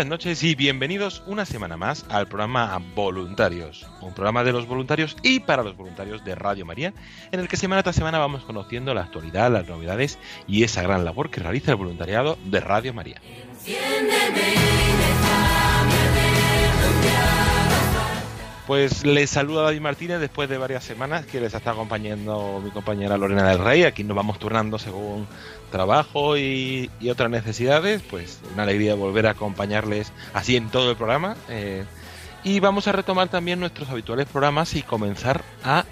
Buenas noches y bienvenidos una semana más al programa Voluntarios, un programa de los voluntarios y para los voluntarios de Radio María, en el que semana tras semana vamos conociendo la actualidad, las novedades y esa gran labor que realiza el voluntariado de Radio María. Pues les saluda David Martínez después de varias semanas que les está acompañando mi compañera Lorena del Rey. Aquí nos vamos turnando según trabajo y, otras necesidades. Pues una alegría volver a acompañarles así en todo el programa. eh, y vamos a retomar también nuestros habituales programas y comenzar a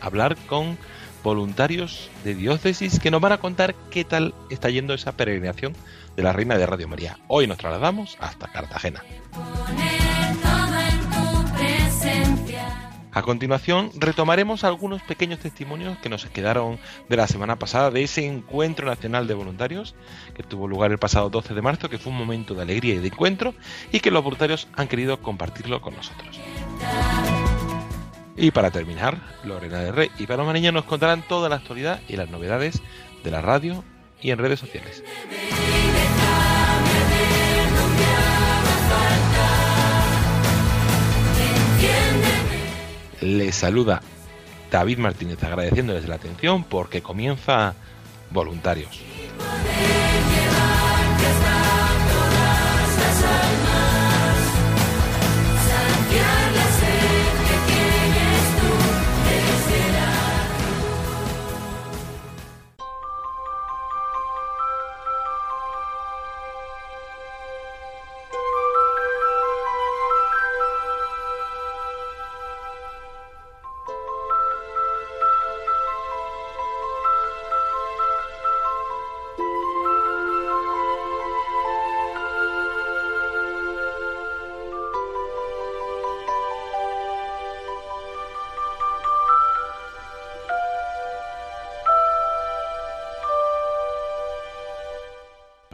hablar con voluntarios de diócesis que nos van a contar qué tal está yendo esa peregrinación de la Reina de Radio María. Hoy nos trasladamos hasta Cartagena. A continuación, retomaremos algunos pequeños testimonios que nos quedaron de la semana pasada de ese encuentro nacional de voluntarios que tuvo lugar el pasado 12 de marzo, que fue un momento de alegría y de encuentro y que los voluntarios han querido compartirlo con nosotros. Y para terminar, Lorena de Rey y Paloma Niña nos contarán toda la actualidad y las novedades de la radio y en redes sociales. Les saluda David Martínez agradeciéndoles la atención porque comienza Voluntarios.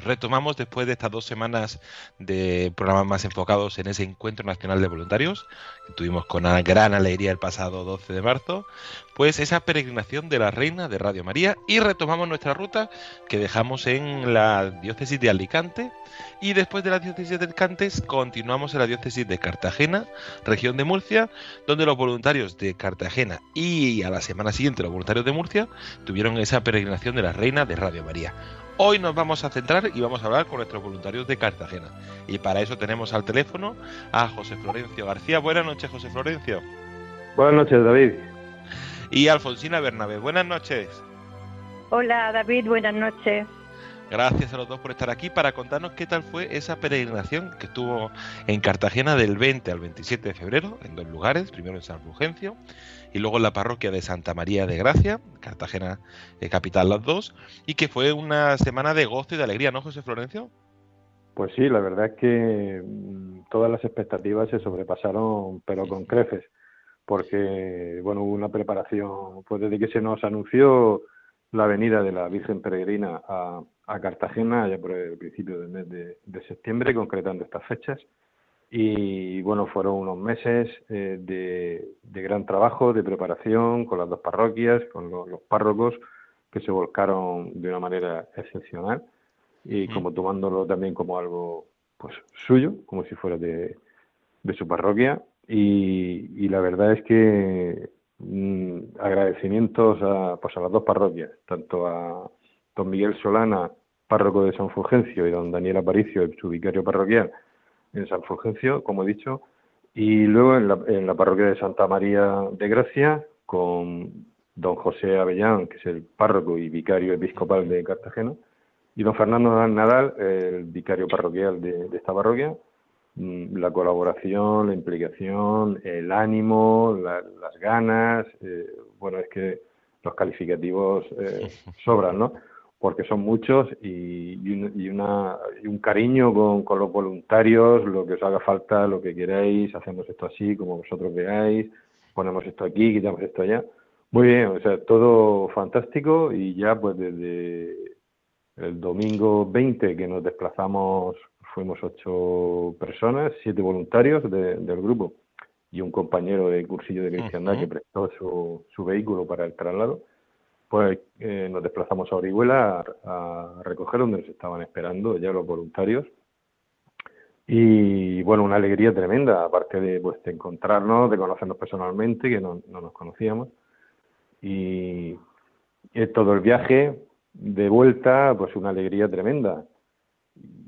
Retomamos después de estas dos semanas de programas más enfocados en ese encuentro nacional de voluntarios que tuvimos con una gran alegría el pasado 12 de marzo, pues esa peregrinación de la Reina de Radio María y retomamos nuestra ruta que dejamos en la diócesis de Alicante y después de la diócesis de Alicante continuamos en la diócesis de Cartagena, región de Murcia, donde los voluntarios de Cartagena y a la semana siguiente los voluntarios de Murcia tuvieron esa peregrinación de la Reina de Radio María. Hoy nos vamos a centrar y vamos a hablar con nuestros voluntarios de Cartagena. Y para eso tenemos al teléfono a José Florencio García. Buenas noches, José Florencio. Buenas noches, David. Y Alfonsina Bernabé. Buenas noches. Hola David, buenas noches. Gracias a los dos por estar aquí para contarnos qué tal fue esa peregrinación que estuvo en Cartagena del 20 al 27 de febrero, en dos lugares, primero en San Fulgencio y luego en la parroquia de Santa María de Gracia, Cartagena eh, capital las dos, y que fue una semana de gozo y de alegría, ¿no, José Florencio? Pues sí, la verdad es que mm, todas las expectativas se sobrepasaron, pero con creces, porque bueno, hubo una preparación, pues desde que se nos anunció la venida de la Virgen Peregrina a, a Cartagena, ya por el principio del mes de, de septiembre, concretando estas fechas, y bueno, fueron unos meses eh, de, de gran trabajo, de preparación con las dos parroquias, con los, los párrocos que se volcaron de una manera excepcional. y Mm. como tomándolo también como algo pues suyo, como si fuera de, de su parroquia. Y, y la verdad es que mm, agradecimientos a, pues a las dos parroquias, tanto a don Miguel Solana, párroco de San Fulgencio, y don Daniel Aparicio, su vicario parroquial en San Fulgencio, como he dicho, y luego en la, en la parroquia de Santa María de Gracia, con don José Avellán, que es el párroco y vicario episcopal de Cartagena, y don Fernando Nadal, el vicario parroquial de, de esta parroquia, mm, la colaboración, la implicación, el ánimo, la- las ganas, eh, bueno, es que los calificativos eh, sobran, ¿no? Porque son muchos y, y un, y una, y un cariño con, con los voluntarios, lo que os haga falta, lo que queráis, hacemos esto así, como vosotros veáis, ponemos esto aquí, quitamos esto allá. Muy bien, o sea, todo fantástico y ya pues desde el domingo 20 que nos desplazamos, fuimos ocho personas, siete voluntarios de- del grupo y un compañero de cursillo de cristiandad que prestó su, su vehículo para el traslado, pues eh, nos desplazamos a Orihuela a, a recoger donde nos estaban esperando ya los voluntarios. Y bueno, una alegría tremenda, aparte de, pues, de encontrarnos, de conocernos personalmente, que no, no nos conocíamos. Y, y todo el viaje de vuelta, pues una alegría tremenda.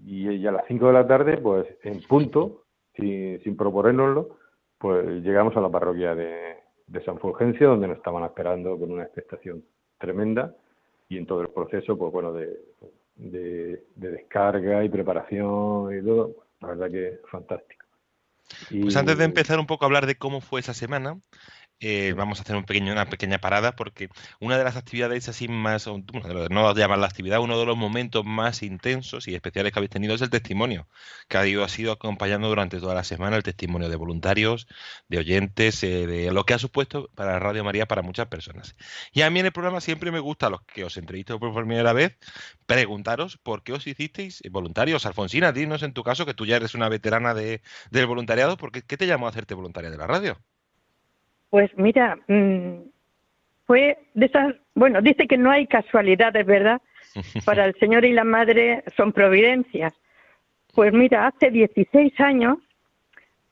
Y ya a las 5 de la tarde, pues en punto, sin, sin pues llegamos a la parroquia de, de San Fulgencio, donde nos estaban esperando con una expectación tremenda y en todo el proceso, pues bueno, de, de, de descarga y preparación y todo, la verdad que fantástico. Y- Pues antes de empezar un poco a hablar de cómo fue esa semana, eh, vamos a hacer un pequeño, una pequeña parada porque una de las actividades así más, bueno, no llamar la actividad, uno de los momentos más intensos y especiales que habéis tenido es el testimonio, que ha ido, ha sido acompañando durante toda la semana el testimonio de voluntarios, de oyentes, eh, de lo que ha supuesto para Radio María para muchas personas. Y a mí en el programa siempre me gusta, a los que os entrevisto por primera vez, preguntaros por qué os hicisteis voluntarios. Alfonsina, dinos en tu caso, que tú ya eres una veterana de, del voluntariado, ¿por qué, qué te llamó a hacerte voluntaria de la radio? Pues mira, mm, fue de esas, bueno, dice que no hay casualidades, ¿verdad? Para el Señor y la Madre son providencias. Pues mira, hace 16 años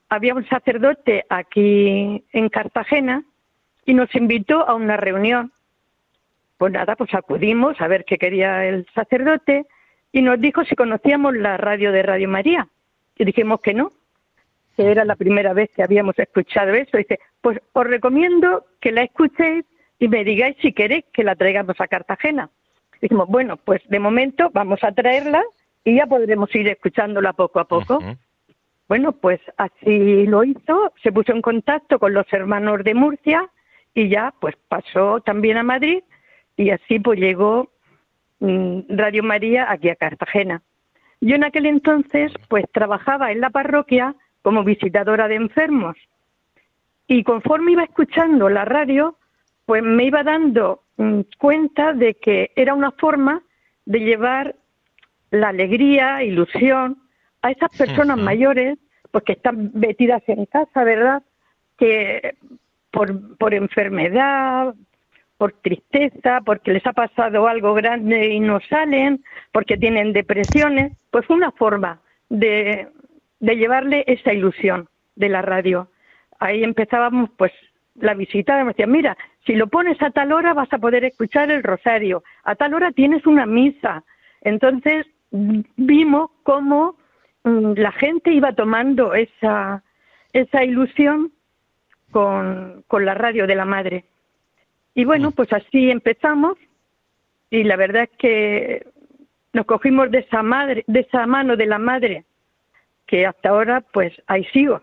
había un sacerdote aquí en Cartagena y nos invitó a una reunión. Pues nada, pues acudimos a ver qué quería el sacerdote y nos dijo si conocíamos la radio de Radio María. Y dijimos que no, que era la primera vez que habíamos escuchado eso. Dice, pues os recomiendo que la escuchéis y me digáis si queréis que la traigamos a Cartagena. Dijimos, bueno, pues de momento vamos a traerla y ya podremos ir escuchándola poco a poco. Bueno, pues así lo hizo, se puso en contacto con los hermanos de Murcia y ya pues pasó también a Madrid y así pues llegó mm, Radio María aquí a Cartagena. Yo en aquel entonces pues trabajaba en la parroquia como visitadora de enfermos y conforme iba escuchando la radio pues me iba dando mm, cuenta de que era una forma de llevar la alegría, ilusión a esas personas mayores, pues que están metidas en casa, ¿verdad? Que por, por enfermedad, por tristeza, porque les ha pasado algo grande y no salen, porque tienen depresiones, pues fue una forma de, de llevarle esa ilusión de la radio. Ahí empezábamos pues la visita, me decían, mira, si lo pones a tal hora vas a poder escuchar el rosario, a tal hora tienes una misa. Entonces mm, vimos cómo mm, la gente iba tomando esa, esa ilusión con, con la radio de la madre. Y bueno, pues así empezamos y la verdad es que nos cogimos de esa madre, de esa mano de la madre, que hasta ahora pues ahí sigo,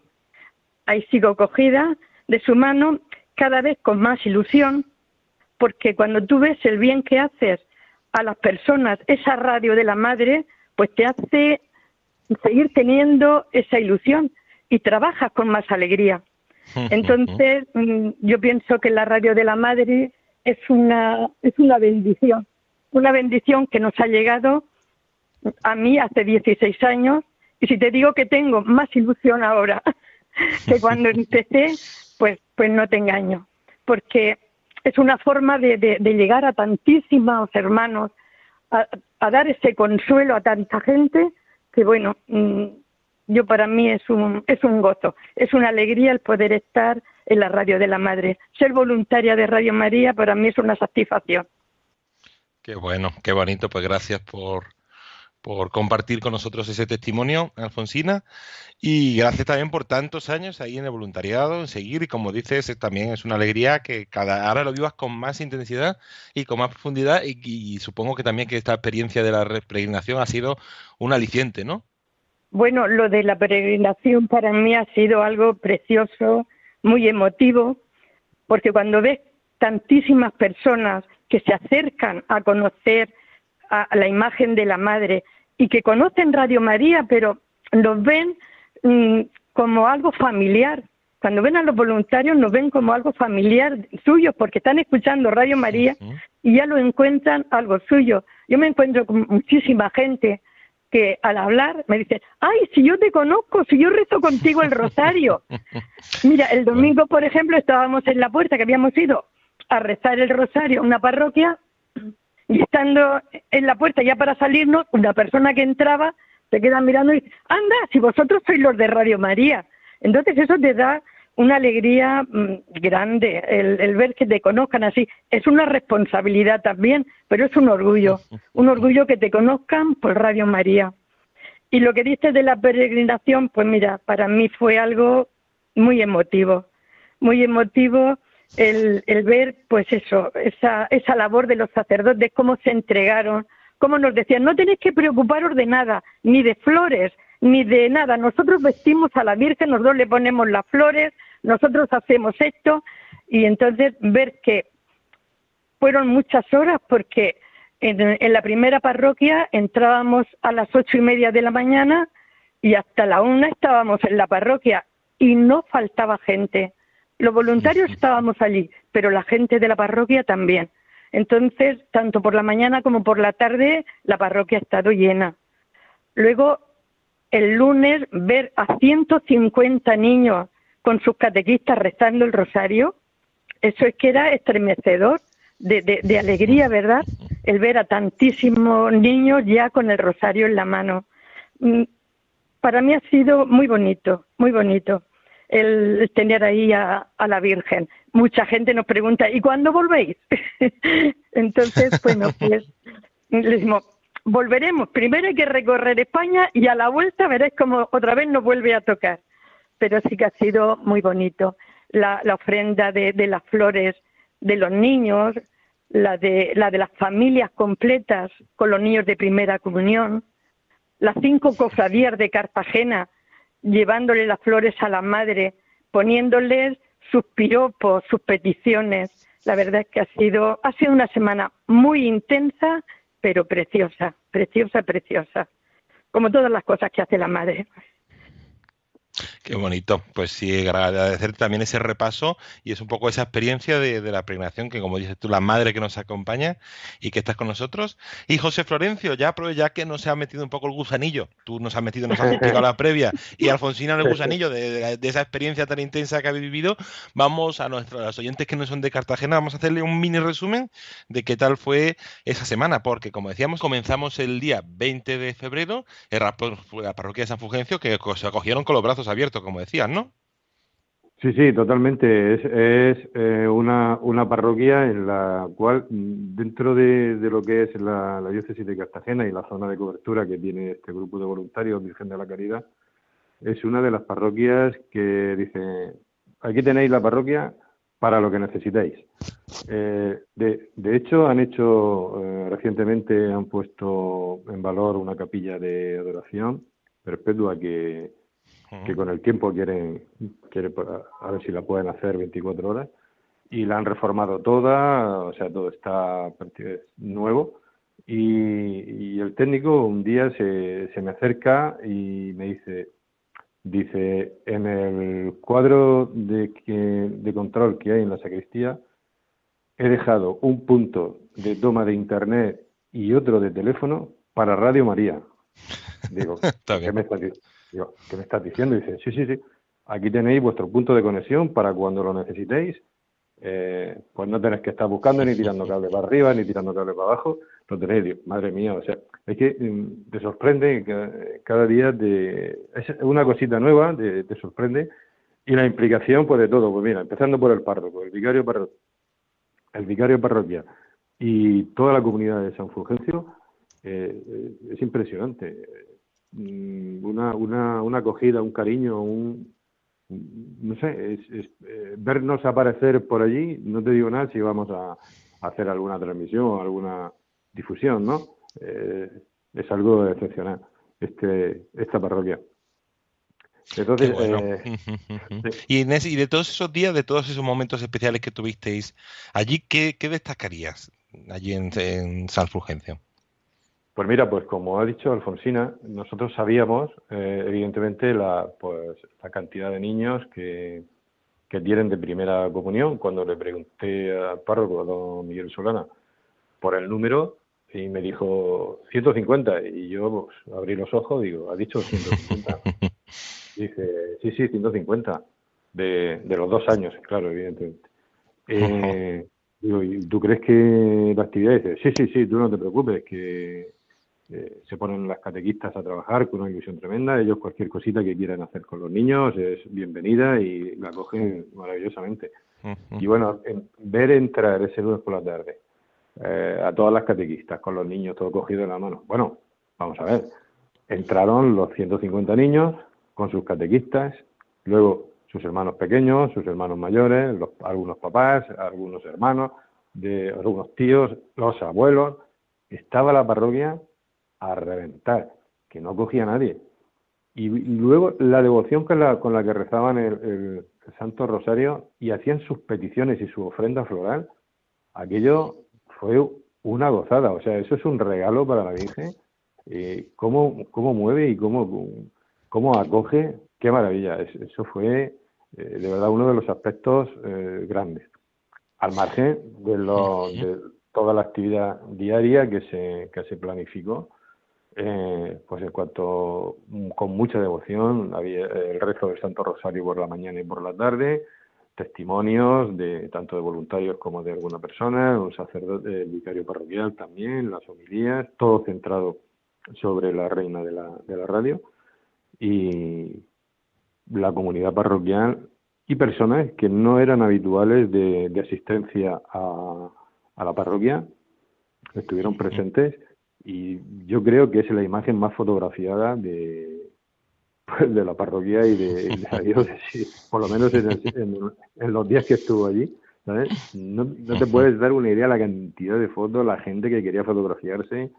ahí sigo cogida de su mano cada vez con más ilusión, porque cuando tú ves el bien que haces a las personas, esa radio de la madre, pues te hace seguir teniendo esa ilusión y trabajas con más alegría. Entonces, mm, yo pienso que la radio de la madre es una, es una bendición, una bendición que nos ha llegado a mí hace 16 años y si te digo que tengo más ilusión ahora que cuando empecé, pues, pues no te engaño, porque es una forma de, de- llegar a tantísimos hermanos, a, a dar ese consuelo a tanta gente que bueno, mm, yo para mí es un, es un gozo, es una alegría el poder estar en la radio de la madre. Ser voluntaria de Radio María para mí es una satisfacción. Qué bueno, qué bonito. Pues gracias por, por compartir con nosotros ese testimonio, Alfonsina. Y gracias también por tantos años ahí en el voluntariado, en seguir. Y como dices, también es una alegría que cada ahora lo vivas con más intensidad y con más profundidad. Y, y supongo que también que esta experiencia de la peregrinación ha sido un aliciente, ¿no? Bueno, lo de la peregrinación para mí ha sido algo precioso, muy emotivo, porque cuando ves tantísimas personas que se acercan a conocer a la imagen de la Madre y que conocen Radio María, pero nos ven mm, como algo familiar. Cuando ven a los voluntarios nos ven como algo familiar suyo, porque están escuchando Radio María y ya lo encuentran algo suyo. Yo me encuentro con muchísima gente que al hablar me dice, ay, si yo te conozco, si yo rezo contigo el rosario. Mira, el domingo, por ejemplo, estábamos en la puerta que habíamos ido a rezar el rosario, una parroquia, y estando en la puerta ya para salirnos, una persona que entraba se queda mirando y anda, si vosotros sois los de Radio María. Entonces eso te da una alegría mm, grande, el, el ver que te conozcan así. Es una responsabilidad también, pero es un orgullo, un orgullo que te conozcan por Radio María. Y lo que dices de la peregrinación, pues mira, para mí fue algo muy emotivo, muy emotivo el, ver, pues eso, esa, esa labor de los sacerdotes, cómo se entregaron, cómo nos decían, no tenéis que preocuparos de nada, ni de flores, ni de nada. Nosotros vestimos a la Virgen, nosotros le ponemos las flores, nosotros hacemos esto, y entonces ver que fueron muchas horas porque en, en la primera parroquia entrábamos a las ocho y media de la mañana y hasta la una estábamos en la parroquia y no faltaba gente. Los voluntarios estábamos allí, pero la gente de la parroquia también. Entonces, tanto por la mañana como por la tarde, la parroquia ha estado llena. Luego, el lunes, ver a 150 niños con sus catequistas rezando el rosario, eso es que era estremecedor de, de, de alegría, ¿verdad? El ver a tantísimos niños ya con el rosario en la mano. Mm, Para mí ha sido muy bonito, muy bonito el tener ahí a, a la Virgen. Mucha gente nos pregunta, ¿y cuándo volvéis? Entonces, bueno, pues le decimos, volveremos. Primero hay que recorrer España y a la vuelta veréis como otra vez nos vuelve a tocar. Pero sí que ha sido muy bonito. La, la ofrenda de, de las flores de los niños, la de, la de las familias completas con los niños de primera comunión, las cinco cofradías de Cartagena llevándole las flores a la madre, poniéndoles sus piropos, sus peticiones. La verdad es que ha sido, ha sido una semana muy intensa, pero preciosa, preciosa, preciosa. Como todas las cosas que hace la madre. Qué bonito. Pues sí, agradecer también ese repaso y es un poco esa experiencia de, de la pregnación que, como dices tú, la madre que nos acompaña y que estás con nosotros. Y José Florencio, ya, pero ya que nos ha metido un poco el gusanillo, tú nos has metido, nos has explicado la previa y Alfonsina el gusanillo de, de- de esa experiencia tan intensa que habéis vivido, vamos a nuestros a los oyentes que no son de Cartagena, vamos a hacerle un mini resumen de qué tal fue esa semana, porque como decíamos, comenzamos el día 20 de febrero en la parroquia de San Fulgencio, que se acogieron con los brazos abiertos, como decías, ¿no? Sí, sí, totalmente. Es, es eh, una, una parroquia en la cual, dentro de, de lo que es la, la diócesis de Cartagena y la zona de cobertura que tiene este grupo de voluntarios Virgen de la Caridad, es una de las parroquias que dice, aquí tenéis la parroquia para lo que necesitéis. Eh, de, de hecho, han hecho, eh, recientemente han puesto en valor una capilla de adoración perpetua que, que con el tiempo quieren, quieren pa- a ver si la pueden hacer 24 horas. Y la han reformado toda, o sea, todo está nuevo. Y, y el técnico un día se, se me acerca y me dice, dice, en el cuadro de, que, de control que hay en la sacristía he dejado un punto de toma de internet y otro de teléfono para Radio María. Digo, ¿qué me estás, digo, ¿qué me estás diciendo? Y dice, sí, sí, sí, aquí tenéis vuestro punto de conexión para cuando lo necesitéis. Eh, pues no tenés que estar buscando ni tirando cable para arriba, ni tirando cable para abajo, lo tenéis, digo, madre mía, o sea, es que mm, te sorprende que cada día, de, es una cosita nueva, te, te sorprende, y la implicación pues de todo, pues mira, empezando por el párroco, el vicario parroquial, el vicario parroquial y toda la comunidad de San Fulgencio, eh, eh, es impresionante. Mm, Una, una, una acogida, un cariño, un, no sé, es, es, eh, vernos aparecer por allí, no te digo nada si vamos a, a hacer alguna transmisión o alguna difusión, ¿no? Eh, es algo excepcional, este, esta parroquia. Entonces, bueno. eh, y, en ese- y de todos esos días, de todos esos momentos especiales que tuvisteis allí, ¿qué, qué destacarías allí en, en San Fulgencio? Pues mira, pues como ha dicho Alfonsina, nosotros sabíamos, eh, evidentemente, la, pues, la cantidad de niños que, que tienen de primera comunión. Cuando le pregunté al párroco, a don Miguel Solana, por el número, y me dijo 150. Y yo pues, abrí los ojos, digo, ha dicho 150. Dice, sí, sí, 150. De, de los dos años, claro, evidentemente. Eh, digo, ¿y tú crees que la actividad? Dice, sí, sí, sí, tú no te preocupes, que eh, se ponen las catequistas a trabajar con una ilusión tremenda. Ellos cualquier cosita que quieran hacer con los niños es bienvenida y la cogen maravillosamente. Y bueno, en- ver entrar ese lunes por la tarde eh, a todas las catequistas con los niños todo cogido en la mano. Bueno, vamos a ver. Entraron los 150 niños con sus catequistas, luego sus hermanos pequeños, sus hermanos mayores, los- algunos papás, algunos hermanos, de algunos tíos, los abuelos. Estaba la parroquia a reventar, que no cogía a nadie. Y luego la devoción con la, con la que rezaban el, el- el Santo Rosario y hacían sus peticiones y su ofrenda floral, aquello fue una gozada. O sea, eso es un regalo para la Virgen. Eh, cómo, cómo mueve y cómo, cómo acoge, qué maravilla. Es- Eso fue eh, de verdad uno de los aspectos eh, grandes. Al margen de, lo, de toda la actividad diaria que se, que se planificó, eh, pues en cuanto mm, con mucha devoción había el rezo del Santo Rosario por la mañana y por la tarde, testimonios de tanto de voluntarios como de alguna persona, un sacerdote, el vicario parroquial también, las homilías, todo centrado sobre la reina de la, de la radio. Y la comunidad parroquial y personas que no eran habituales de, de asistencia a, a la parroquia estuvieron presentes y yo creo que es la imagen más fotografiada de, pues, de la parroquia y de, de la diócesis, por lo menos en, el- en- en los días que estuvo allí. ¿sabes? No, no te puedes dar una idea de la cantidad de fotos, la gente que quería fotografiarse. eh,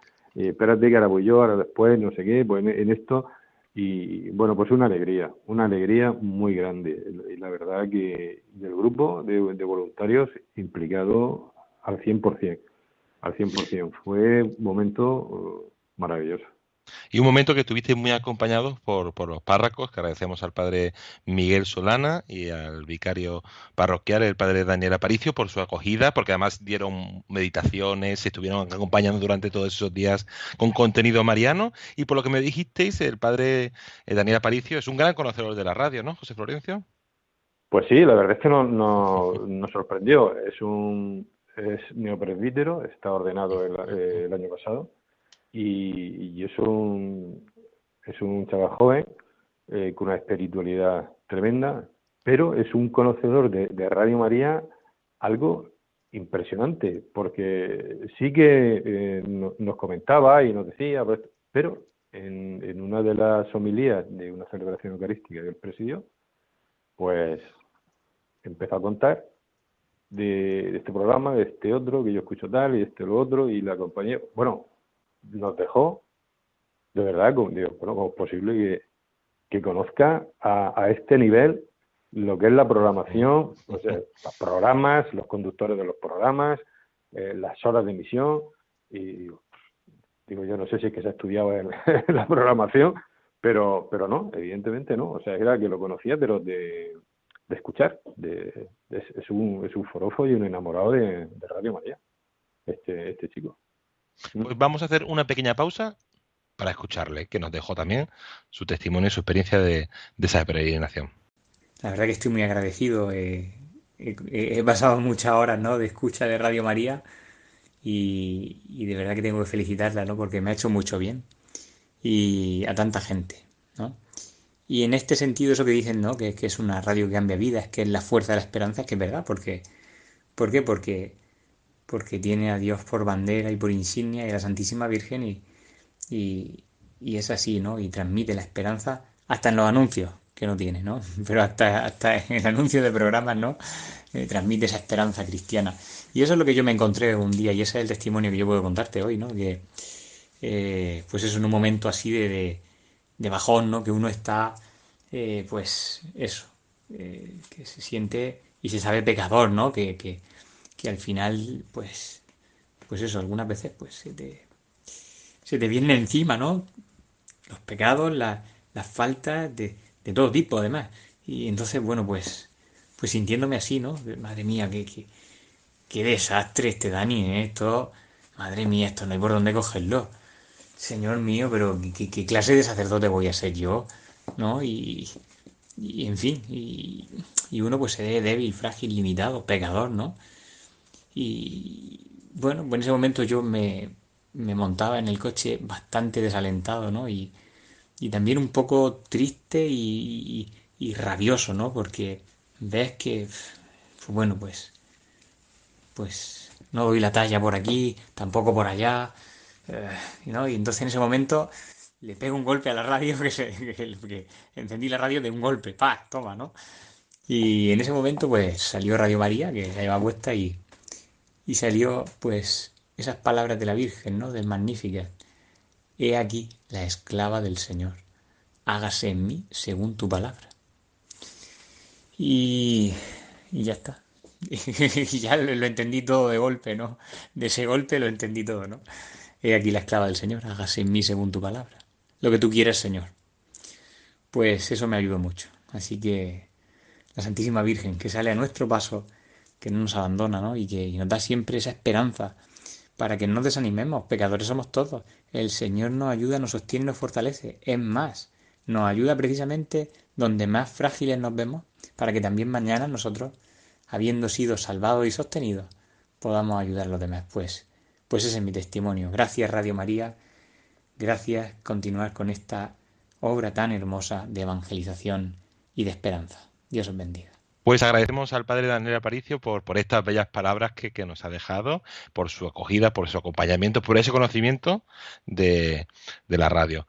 espérate que ahora voy yo, ahora después, no sé qué, pues en, en esto. Y bueno, pues una alegría, una alegría muy grande. Y la verdad que del grupo de, de voluntarios implicado al 100%, al 100%. Fue un momento eh, maravilloso. Y un momento que estuviste muy acompañados por, por los párracos, que agradecemos al padre Miguel Solana y al vicario parroquial, el padre Daniel Aparicio, por su acogida, porque además dieron meditaciones, se estuvieron acompañando durante todos esos días con contenido mariano. Y por lo que me dijisteis, el padre eh, Daniel Aparicio es un gran conocedor de la radio, ¿no, José Florencio? Pues sí, la verdad es que no, no- nos sorprendió. Es un es neopresbítero, está ordenado el, eh, el año pasado. Y, y es un es un chaval joven eh, con una espiritualidad tremenda, pero es un conocedor de, de Radio María algo impresionante, porque sí que eh, no- nos comentaba y nos decía, pues, pero en, en una de las homilías de una celebración eucarística que él presidió, pues empezó a contar de, de este programa, de este otro, que yo escucho tal y este lo otro, y la compañía, bueno, nos dejó, de verdad, como, digo, bueno, ¿cómo es posible que, que conozca a, a este nivel lo que es la programación, o sea, los programas, los conductores de los programas, eh, las horas de emisión, y digo, yo no sé si es que se ha estudiado en, en la programación, pero, pero no, evidentemente no, o sea, era que lo conocía, pero de, de escuchar, de, es, es un, es un forofo y un enamorado de, de Radio María, este, este chico. Pues vamos a hacer una pequeña pausa para escucharle, que nos dejó también su testimonio y su experiencia de, de esa peregrinación. La verdad que estoy muy agradecido. eh, he, he pasado muchas horas, ¿no? De escucha de Radio María y, y de verdad que tengo que felicitarla, ¿no? Porque me ha hecho mucho bien y a tanta gente, ¿no? Y en este sentido, eso que dicen, ¿no? Que, que es una radio que cambia vidas, que es la fuerza de la esperanza, que es verdad, porque, ¿por qué? Porque, porque tiene a Dios por bandera y por insignia y a la Santísima Virgen y, y, y es así, ¿no? Y transmite la esperanza hasta en los anuncios, que no tiene, ¿no? Pero hasta, hasta en el anuncio de programas, ¿no? Eh, transmite esa esperanza cristiana. Y eso es lo que yo me encontré un día y ese es el testimonio que yo puedo contarte hoy, ¿no? Que, eh, pues en un momento así de, de bajón, ¿no? Que uno está, eh, pues eso, eh, que se siente y se sabe pecador, ¿no? Que, que, que al final, pues, pues eso, algunas veces, pues se te, se te vienen encima, ¿no? Los pecados, la- las faltas de, de todo tipo, además. Y entonces, bueno, pues, pues sintiéndome así, ¿no? Madre mía, qué, qué, qué desastre este Dani, ¿eh? Esto, madre mía, esto no hay por dónde cogerlo. Señor mío, pero ¿qué, clase de sacerdote voy a ser yo? ¿No? Y, y en fin, y, y uno pues se ve débil, frágil, limitado, pecador, ¿no? Y bueno, en ese momento yo me, me montaba en el coche bastante desalentado, ¿no? Y, y también un poco triste y, y- rabioso, ¿no? Porque ves que, bueno, pues, pues no doy la talla por aquí, tampoco por allá, eh. Y entonces en ese momento le pego un golpe a la radio, que, se- que- que encendí la radio de un golpe, ¡pa! Toma, ¿no? Y en ese momento pues salió Radio María, que la llevaba puesta y, y salió pues esas palabras de la Virgen, ¿no? Del Magnífica. He aquí la esclava del Señor. Hágase en mí según tu palabra. Y, ya está. Y ya lo entendí todo de golpe, ¿no? De ese golpe lo entendí todo, ¿no? He aquí la esclava del Señor. Hágase en mí según tu palabra. Lo que tú quieras, Señor. Pues eso me ayudó mucho. Así que la Santísima Virgen, que sale a nuestro paso, que no nos abandona, ¿no? Y que nos da siempre esa esperanza para que no nos desanimemos. Pecadores somos todos. El Señor nos ayuda, nos sostiene, nos fortalece. Es más, nos ayuda precisamente donde más frágiles nos vemos, para que también mañana nosotros, habiendo sido salvados y sostenidos, podamos ayudar a los demás. Pues, pues ese es mi testimonio. Gracias Radio María. Gracias continuar con esta obra tan hermosa de evangelización y de esperanza. Dios os bendiga. Pues agradecemos al padre Daniel Aparicio por, por estas bellas palabras que, que nos ha dejado, por su acogida, por su acompañamiento, por ese conocimiento de, de la radio.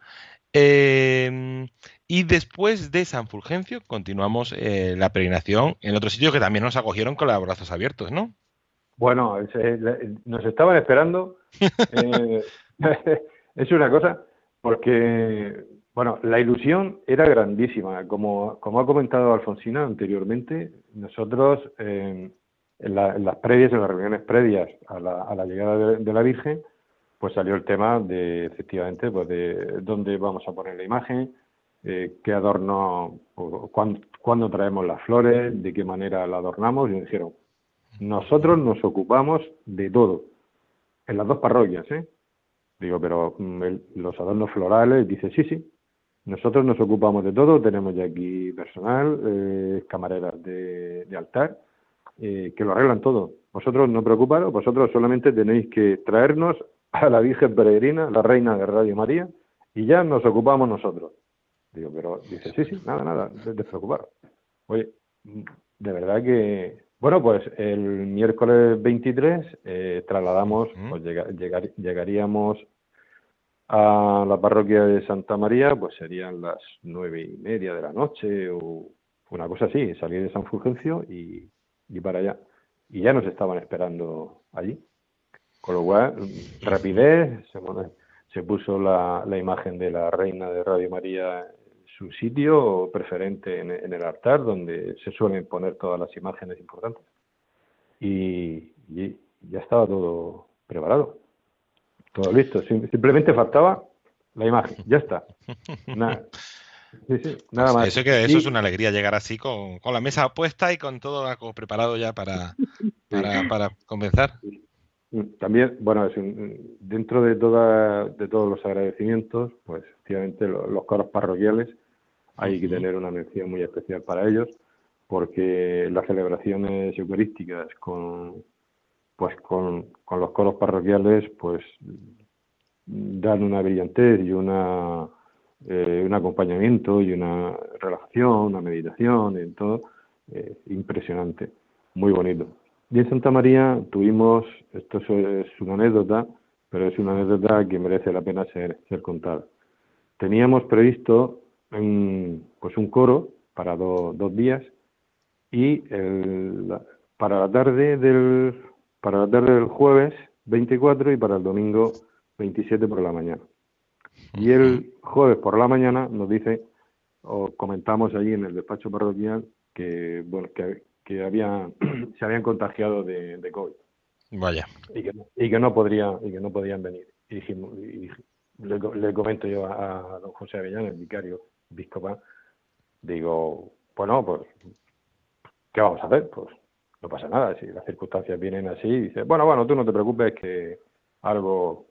Eh, y después de San Fulgencio continuamos eh, la peregrinación en otro sitio que también nos acogieron con los brazos abiertos, ¿no? Bueno, nos estaban esperando. eh, es una cosa, porque, bueno, la ilusión era grandísima. Como, como ha comentado Alfonsina anteriormente, nosotros eh, en, la- en las previas, en las reuniones previas a la, a la llegada de, de la Virgen, pues salió el tema de, efectivamente, pues de dónde vamos a poner la imagen, eh, qué adorno, cuándo traemos las flores, de qué manera la adornamos, y me dijeron, nosotros nos ocupamos de todo, en las dos parroquias, ¿eh? Digo, pero mm, el- los adornos florales, dice, sí, sí, nosotros nos ocupamos de todo, tenemos ya aquí personal, eh, camareras de, altar, eh, que lo arreglan todo. Vosotros no preocuparos, vosotros solamente tenéis que traernos a la Virgen Peregrina, la Reina de Radio María, y ya nos ocupamos nosotros. Digo, pero dice, sí, sí, nada, nada, de despreocuparos. Oye, mm, de verdad que, bueno, pues el miércoles 23 eh, trasladamos, Ujú. pues llega- llegar- llegaríamos a la parroquia de Santa María, pues serían las nueve y media de la noche o una cosa así, salir de San Fulgencio y, y para allá. Y ya nos estaban esperando allí. Con lo cual, rapidez, se, se puso la, la imagen de la reina de Radio María su sitio preferente en, en el altar, donde se suelen poner todas las imágenes importantes. Y, y ya estaba todo preparado. Todo listo. Sim- Simplemente faltaba la imagen. Ya está. Nada, sí, sí, nada más. Eso, que, eso Y- es una alegría llegar así con, con la mesa puesta y con todo preparado ya para, para, para comenzar. Mm, También, bueno, es un- dentro de, toda, de todos los agradecimientos, pues efectivamente lo- los coros parroquiales hay que tener una mención muy especial para ellos, porque las celebraciones eucarísticas con pues con, con los coros parroquiales pues dan una brillantez y una eh, un acompañamiento y una relajación, una meditación, y todo eh, impresionante, muy bonito. Y en Santa María tuvimos, esto es, es una anécdota, pero es una anécdota que merece la pena ser, ser contada. Teníamos previsto un, pues un coro para do- dos días y el- para la tarde del para la tarde del jueves 24 y para el domingo 27 por la mañana. Y el jueves por la mañana nos dice o comentamos allí en el despacho parroquial que bueno que, que había se habían contagiado de, de COVID Vaya. y que, no- y que no podría y que no podían venir y dijimos y le, le comento yo a, a don José Avellán el vicario episcopal digo bueno pues qué vamos a hacer pues no pasa nada si las circunstancias vienen así dice bueno bueno tú no te preocupes que algo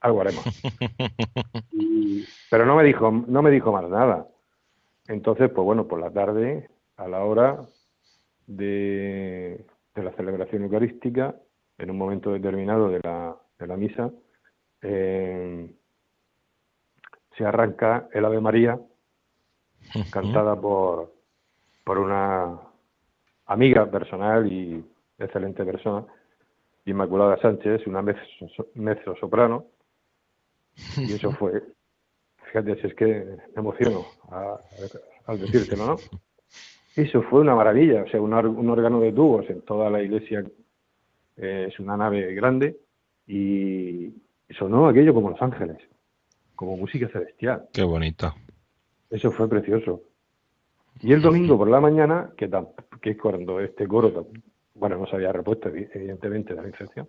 algo haremos Y- pero no me dijo no me dijo más nada. Entonces pues bueno por la tarde a la hora de, de la celebración eucarística en un momento determinado de la, de la misa eh, se arranca el Ave María cantada por, por una amiga personal y excelente persona, Inmaculada Sánchez, una mezzo, soprano, y eso fue, fíjate si es que me emociono a- al decírtelo, ¿no? Eso fue una maravilla, o sea, un órgano de tubos en toda la iglesia, eh, es una nave grande, y sonó aquello como Los Ángeles, como música celestial. Qué bonito. Eso fue precioso. Y el domingo por la mañana, que, que es cuando este coro, bueno, no se había repuesto evi- evidentemente de la infección,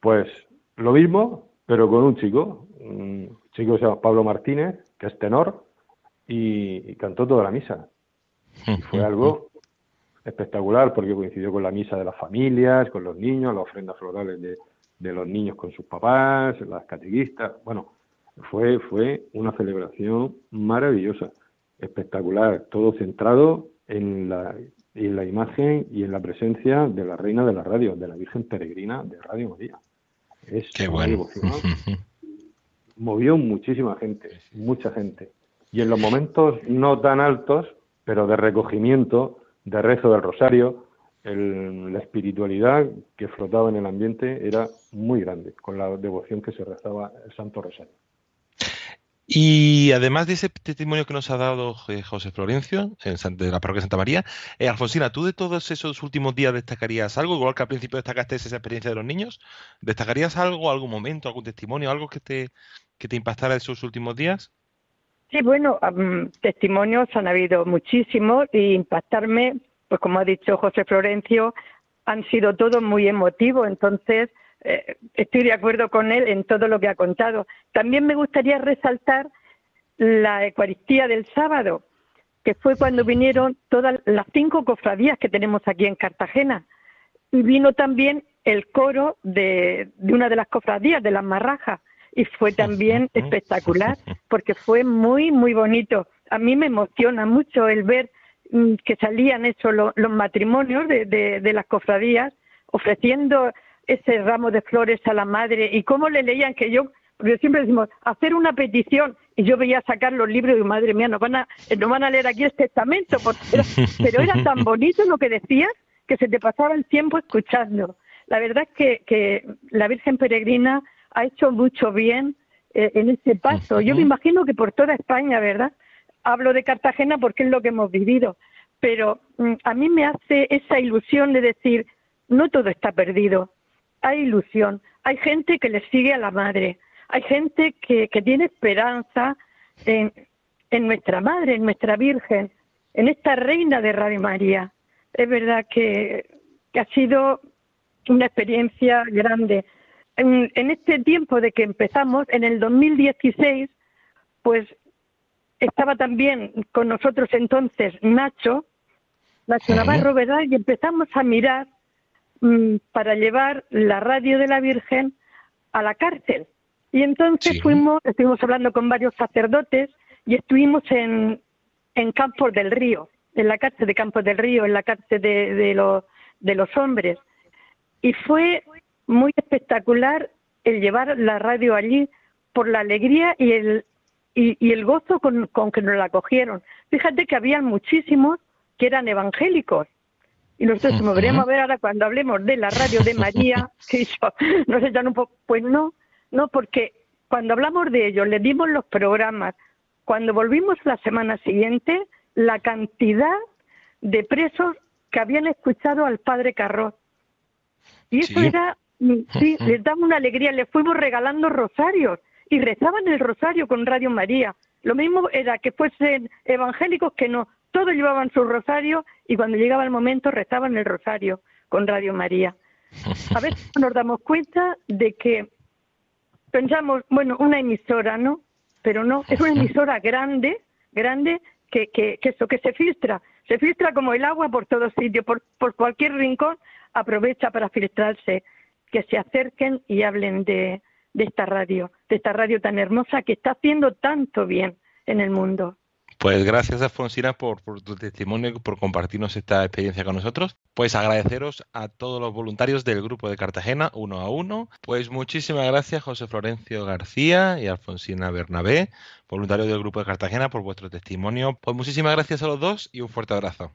pues lo mismo, pero con un chico, un chico que se llama Pablo Martínez, que es tenor, y, y cantó toda la misa. Y fue algo espectacular porque coincidió con la misa de las familias, con los niños, las ofrendas florales de, de los niños con sus papás, las catequistas. Bueno, fue, fue una celebración maravillosa, espectacular, todo centrado en la, en la imagen y en la presencia de la reina de la radio, de la Virgen Peregrina de Radio María. Es Qué bueno. Movió muchísima gente, mucha gente. Y en los momentos no tan altos, pero de recogimiento, de rezo del rosario, el- la espiritualidad que flotaba en el ambiente era muy grande, con la devoción que se rezaba el Santo Rosario. Y además de ese testimonio que nos ha dado José Florencio de la parroquia de Santa María, eh, Alfonsina, ¿tú de todos esos últimos días destacarías algo? Igual que al principio destacaste esa experiencia de los niños, ¿destacarías algo, algún momento, algún testimonio, algo que te, que te impactara esos últimos días? Sí, bueno, am, testimonios han habido muchísimos y impactarme, pues como ha dicho José Florencio, han sido todos muy emotivos, entonces eh, estoy de acuerdo con él en todo lo que ha contado. También me gustaría resaltar la Eucaristía del sábado, que fue cuando vinieron todas las cinco cofradías que tenemos aquí en Cartagena. Y vino también el coro de, de una de las cofradías, de las Marrajas, y fue también espectacular, porque fue muy, muy bonito. A mí me emociona mucho el ver mm, que salían eso, lo- los matrimonios de, de, de las cofradías, ofreciendo ese ramo de flores a la madre, y cómo le leían que yo, porque siempre decimos, hacer una petición, y yo veía sacar los libros y madre mía, nos van a, nos van a leer aquí el testamento, porque era- pero era tan bonito lo que decías que se te pasaba el tiempo escuchando. La verdad es que, que la Virgen Peregrina ha hecho mucho bien eh, en ese paso. Yo me imagino que por toda España, ¿verdad? Hablo de Cartagena porque es lo que hemos vivido, pero mm, a mí me hace esa ilusión de decir, no todo está perdido, hay ilusión, hay gente que le sigue a la madre, hay gente que, que tiene esperanza en, en nuestra madre, en nuestra Virgen, en esta reina de Radio María. Es verdad que, que ha sido una experiencia grande. En, en este tiempo de que empezamos, en el 2016, pues estaba también con nosotros entonces Nacho, Nacho. Navarro, ¿verdad? Y empezamos a mirar para llevar la radio de la Virgen a la cárcel. Y entonces Sí. fuimos, estuvimos hablando con varios sacerdotes y estuvimos en, en Campos del Río, en la cárcel de Campos del Río, en la cárcel de, de, los, de los hombres. Y fue muy espectacular el llevar la radio allí por la alegría y el, y, y el gozo con, con que nos la cogieron. Fíjate que había muchísimos que eran evangélicos. Y nosotros nos veremos a ver ahora cuando hablemos de la radio de María, que nos echan un poco, pues no, no, porque cuando hablamos de ellos, les dimos los programas, cuando volvimos la semana siguiente, la cantidad de presos que habían escuchado al padre Carros. Y eso Sí. era, mm, sí, les daba una alegría, les fuimos regalando rosarios y rezaban el rosario con Radio María. Lo mismo era que fuesen evangélicos que no, todos llevaban su rosario y cuando llegaba el momento rezaban el rosario con Radio María. A veces nos damos cuenta de que pensamos, bueno, una emisora, ¿no? Pero no, es una emisora grande, grande, que, que, que eso, que se filtra, se filtra como el agua por todos sitios, por, por cualquier rincón, aprovecha para filtrarse, que se acerquen y hablen de, de esta radio, de esta radio tan hermosa que está haciendo tanto bien en el mundo. Pues gracias, Alfonsina, por, por tu testimonio y por compartirnos esta experiencia con nosotros. Pues agradeceros a todos los voluntarios del grupo de Cartagena, uno a uno. Pues muchísimas gracias, José Florencio García y Alfonsina Bernabé, voluntarios del grupo de Cartagena, por vuestro testimonio. Pues muchísimas gracias a los dos y un fuerte abrazo.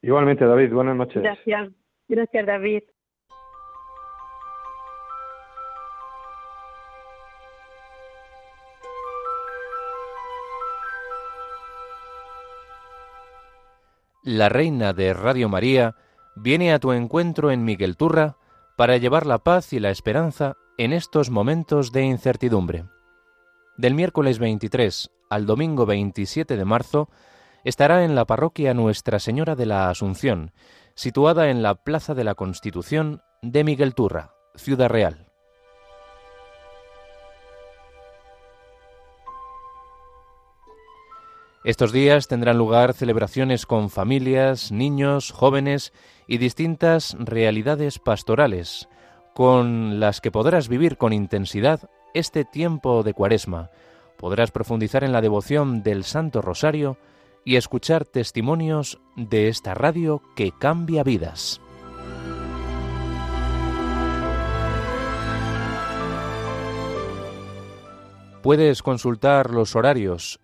Igualmente, David, buenas noches. Gracias, gracias David. La reina de Radio María viene a tu encuentro en Miguel Turra para llevar la paz y la esperanza en estos momentos de incertidumbre. Del miércoles 23 al domingo 27 de marzo estará en la parroquia Nuestra Señora de la Asunción, situada en la Plaza de la Constitución de Miguel Turra, Ciudad Real. Estos días tendrán lugar celebraciones con familias, niños, jóvenes y distintas realidades pastorales, con las que podrás vivir con intensidad este tiempo de cuaresma. Podrás profundizar en la devoción del Santo Rosario y escuchar testimonios de esta radio que cambia vidas. Puedes consultar los horarios,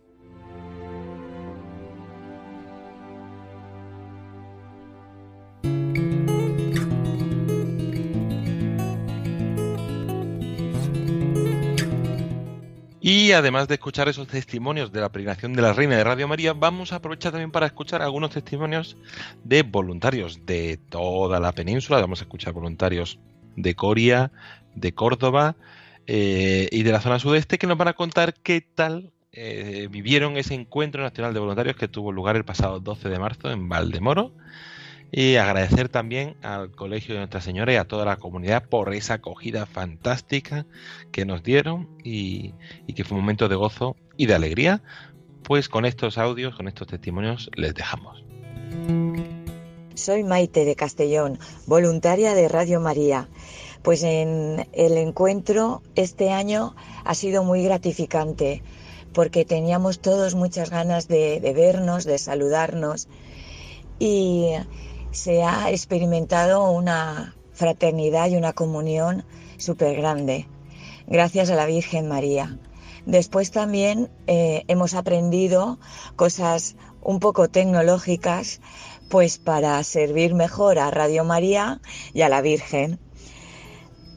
Y además de escuchar esos testimonios de la peregrinación de la Reina de Radio María, vamos a aprovechar también para escuchar algunos testimonios de voluntarios de toda la península. Vamos a escuchar voluntarios de Coria, de Córdoba eh, y de la zona sudeste que nos van a contar qué tal eh, vivieron ese encuentro nacional de voluntarios que tuvo lugar el pasado 12 de marzo en Valdemoro. Y agradecer también al Colegio de Nuestra Señora y a toda la comunidad por esa acogida fantástica que nos dieron y, que fue un momento de gozo y de alegría. Pues con estos audios, con estos testimonios, les dejamos. Soy Maite de Castellón, voluntaria de Radio María. Pues en el encuentro este año ha sido muy gratificante porque teníamos todos muchas ganas de, de vernos, de saludarnos y se ha experimentado una fraternidad y una comunión súper grande, gracias a la Virgen María. Después también eh, hemos aprendido cosas un poco tecnológicas, pues para servir mejor a Radio María y a la Virgen.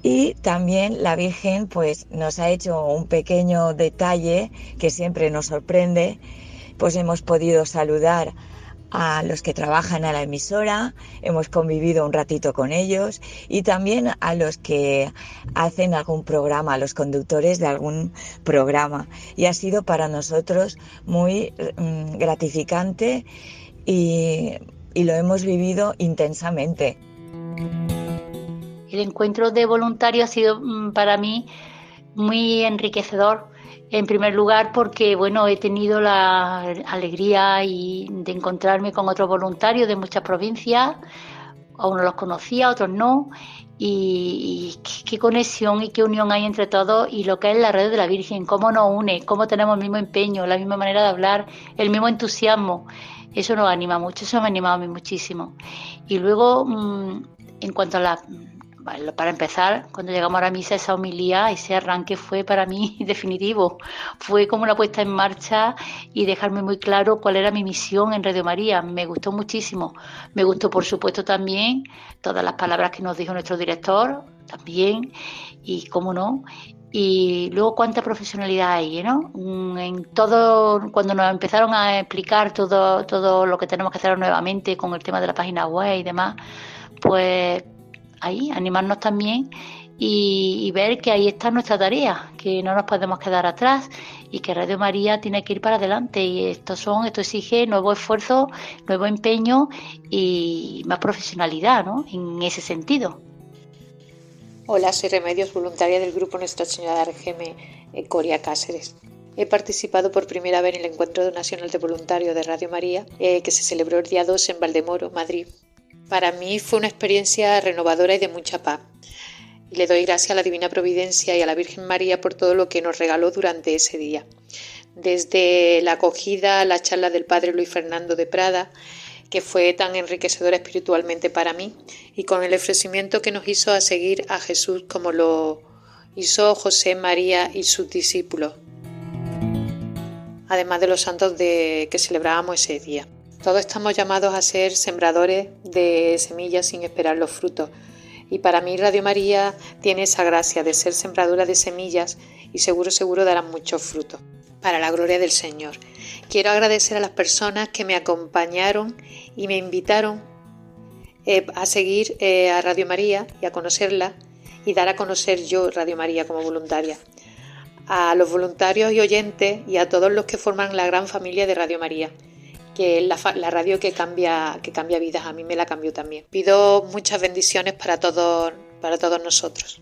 Y también la Virgen pues nos ha hecho un pequeño detalle que siempre nos sorprende, pues hemos podido saludar a los que trabajan a la emisora, hemos convivido un ratito con ellos y también a los que hacen algún programa, a los conductores de algún programa. Y ha sido para nosotros muy mm, gratificante y, y lo hemos vivido intensamente. El encuentro de voluntarios ha sido mm, para mí muy enriquecedor. En primer lugar, porque bueno, he tenido la alegría y de encontrarme con otros voluntarios de muchas provincias. A unos los conocía, a otros no. Y, qué conexión y qué unión hay entre todos y lo que es la red de la Virgen, cómo nos une, cómo tenemos el mismo empeño, la misma manera de hablar, el mismo entusiasmo. Eso nos anima mucho, eso me ha animado a mí muchísimo. Y luego, mm, en cuanto a la para empezar, cuando llegamos a la misa, esa homilía, ese arranque fue para mí definitivo. Fue como una puesta en marcha y dejarme muy claro cuál era mi misión en Radio María. Me gustó muchísimo. Me gustó, por supuesto, también todas las palabras que nos dijo nuestro director, también, y cómo no. Y luego cuánta profesionalidad hay, ¿no? Mm, En todo, cuando nos empezaron a explicar todo, todo lo que tenemos que hacer nuevamente con el tema de la página web y demás, pues ahí, animarnos también y, ver que ahí está nuestra tarea, que no nos podemos quedar atrás y que Radio María tiene que ir para adelante y esto son, esto exige nuevo esfuerzo, nuevo empeño y más profesionalidad, ¿no? En ese sentido. Hola, soy Remedios, voluntaria del grupo Nuestra Señora de Argeme, en Coria Cáceres. He participado por primera vez en el Encuentro Nacional de Voluntarios de Radio María, eh, que se celebró el día 2 en Valdemoro, Madrid. Para mí fue una experiencia renovadora y de mucha paz. Le doy gracias a la Divina Providencia y a la Virgen María por todo lo que nos regaló durante ese día. Desde la acogida a la charla del Padre Luis Fernando de Prada, que fue tan enriquecedora espiritualmente para mí, y con el ofrecimiento que nos hizo a seguir a Jesús como lo hizo José, María y sus discípulos, además de los santos de, que celebrábamos ese día. Todos estamos llamados a ser sembradores de semillas sin esperar los frutos. Y para mí Radio María tiene esa gracia de ser sembradura de semillas y seguro, seguro darán muchos frutos. Para la gloria del Señor. Quiero agradecer a las personas que me acompañaron y me invitaron eh, a seguir eh, a Radio María y a conocerla y dar a conocer yo Radio María como voluntaria. A los voluntarios y oyentes y a todos los que forman la gran familia de Radio María que la, la radio que cambia, que cambia vidas, a mí me la cambió también. Pido muchas bendiciones para todos, para todos nosotros.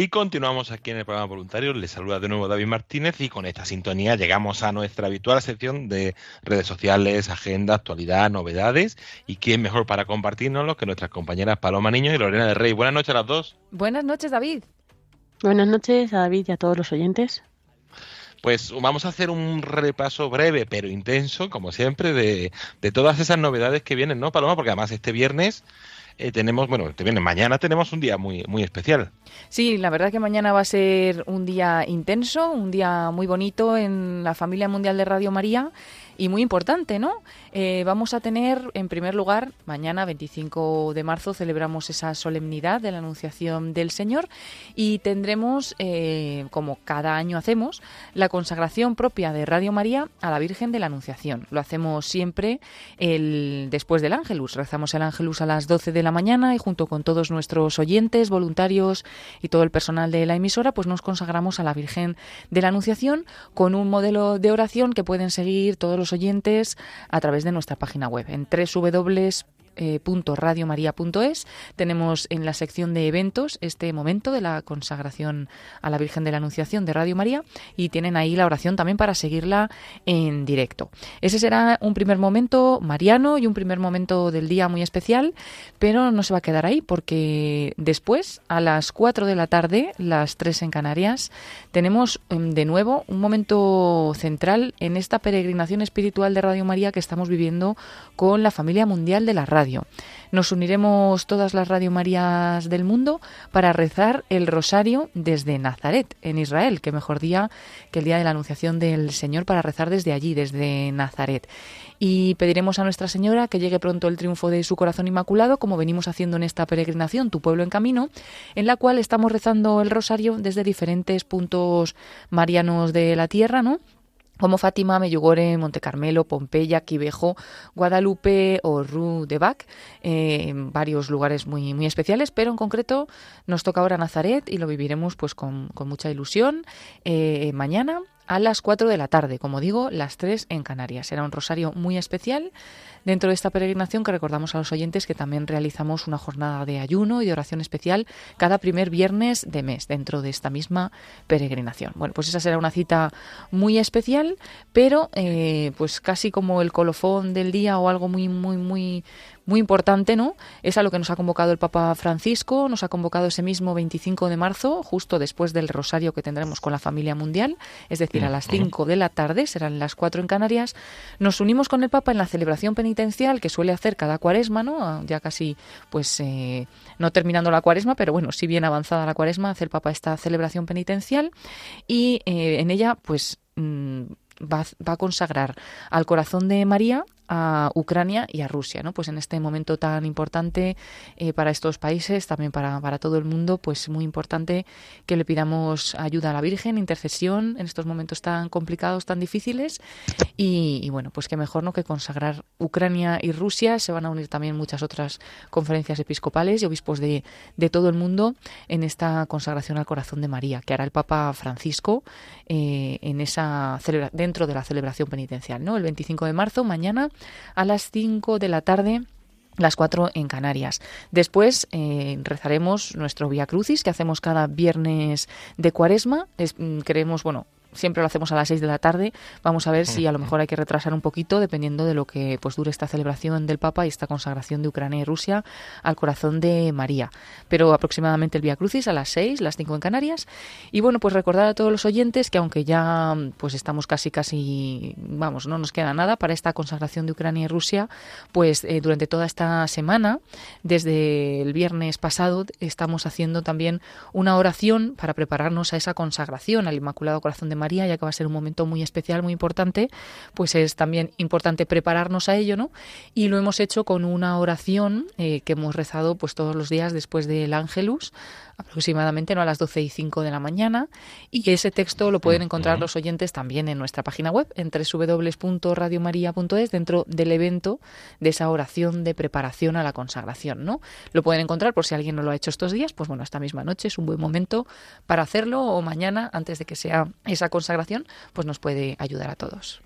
Y continuamos aquí en el programa Voluntarios. Les saluda de nuevo David Martínez y con esta sintonía llegamos a nuestra habitual sección de redes sociales, agenda, actualidad, novedades. ¿Y quién mejor para compartirnoslo que nuestras compañeras Paloma Niño y Lorena del Rey? Buenas noches a las dos. Buenas noches, David. Buenas noches a David y a todos los oyentes. Pues vamos a hacer un repaso breve pero intenso, como siempre, de, de todas esas novedades que vienen, ¿no, Paloma? Porque además este viernes eh, tenemos, bueno, mañana tenemos un día muy, muy especial. Sí, la verdad que mañana va a ser un día intenso, un día muy bonito en la familia mundial de Radio María y muy importante, ¿no? Eh, vamos a tener, en primer lugar, mañana 25 de marzo celebramos esa solemnidad de la Anunciación del Señor y tendremos, eh, como cada año hacemos, la consagración propia de Radio María a la Virgen de la Anunciación. Lo hacemos siempre el, después del Ángelus. Rezamos el Ángelus a las 12 de la mañana y junto con todos nuestros oyentes, voluntarios y todo el personal de la emisora, pues nos consagramos a la Virgen de la Anunciación con un modelo de oración que pueden seguir todos los oyentes a través de nuestra página web en www eh. Tenemos en la sección de eventos este momento de la consagración a la Virgen de la Anunciación de Radio María y tienen ahí la oración también para seguirla en directo. Ese será un primer momento mariano y un primer momento del día muy especial, pero no se va a quedar ahí porque después, a las 4 de la tarde, las 3 en Canarias, tenemos em, de nuevo un momento central en esta peregrinación espiritual de Radio María que estamos viviendo con la familia mundial de la radio. Nos uniremos todas las Radio Marías del mundo para rezar el rosario desde Nazaret, en Israel. Qué mejor día que el día de la Anunciación del Señor para rezar desde allí, desde Nazaret. Y pediremos a Nuestra Señora que llegue pronto el triunfo de su corazón inmaculado, como venimos haciendo en esta peregrinación, Tu pueblo en camino, en la cual estamos rezando el rosario desde diferentes puntos marianos de la tierra, ¿no? Como Fátima, Meyugore, Monte Carmelo, Pompeya, Quivejo, Guadalupe o Rue de Bac, eh, varios lugares muy, muy especiales, pero en concreto nos toca ahora Nazaret y lo viviremos pues con, con mucha ilusión eh, mañana a las 4 de la tarde, como digo, las 3 en Canarias. Será un rosario muy especial dentro de esta peregrinación que recordamos a los oyentes que también realizamos una jornada de ayuno y de oración especial cada primer viernes de mes dentro de esta misma peregrinación. Bueno, pues esa será una cita muy especial, pero eh, pues casi como el colofón del día o algo muy, muy, muy, muy importante, ¿no? Es a lo que nos ha convocado el Papa Francisco, nos ha convocado ese mismo 25 de marzo, justo después del rosario que tendremos con la familia mundial, es decir, a las 5 de la tarde, serán las 4 en Canarias. Nos unimos con el Papa en la celebración penitencial que suele hacer cada cuaresma, ¿no? Ah, Ya casi, pues, eh, no terminando la cuaresma, pero bueno, si bien avanzada la cuaresma, hace el Papa esta celebración penitencial y eh, en ella, pues, mm, va, va a consagrar al corazón de María a Ucrania y a Rusia, ¿no? Pues en este momento tan importante eh, para estos países, también para, para todo el mundo, pues muy importante que le pidamos ayuda a la Virgen, intercesión en estos momentos tan complicados, tan difíciles. Y, bueno, pues que mejor no que consagrar Ucrania y Rusia. Se van a unir también muchas otras conferencias episcopales y obispos de, de todo el mundo en esta consagración al corazón de María, que hará el Papa Francisco eh, en esa dentro de la celebración penitencial, ¿no? El 25 de marzo, mañana, a las 5 de la tarde las 4 en Canarias. Después eh, rezaremos nuestro Via Crucis que hacemos cada viernes de Cuaresma. Es, mm, creemos, bueno, siempre lo hacemos a las 6 de la tarde. Vamos a ver si a lo mejor hay que retrasar un poquito dependiendo de lo que pues dure esta celebración del Papa y esta consagración de Ucrania y Rusia al corazón de María. Pero aproximadamente el Via Crucis a las 6, las 5 en Canarias. Y bueno, pues recordar a todos los oyentes que aunque ya pues estamos casi casi vamos, no nos queda nada para esta consagración de Ucrania y Rusia, pues eh, durante toda esta semana, desde el viernes pasado, estamos haciendo también una oración para prepararnos a esa consagración al Inmaculado Corazón de María, ya que va a ser un momento muy especial, muy importante, pues es también importante prepararnos a ello, ¿no? Y lo hemos hecho con una oración eh, que hemos rezado pues todos los días después del Ángelus, aproximadamente no a las 12 y 5 de la mañana, y ese texto lo pueden encontrar los oyentes también en nuestra página web, en www.radiomaria.es, dentro del evento de esa oración de preparación a la consagración, ¿no? Lo pueden encontrar por si alguien no lo ha hecho estos días, pues bueno, esta misma noche es un buen momento para hacerlo o mañana, antes de que sea esa consagración, pues nos puede ayudar a todos.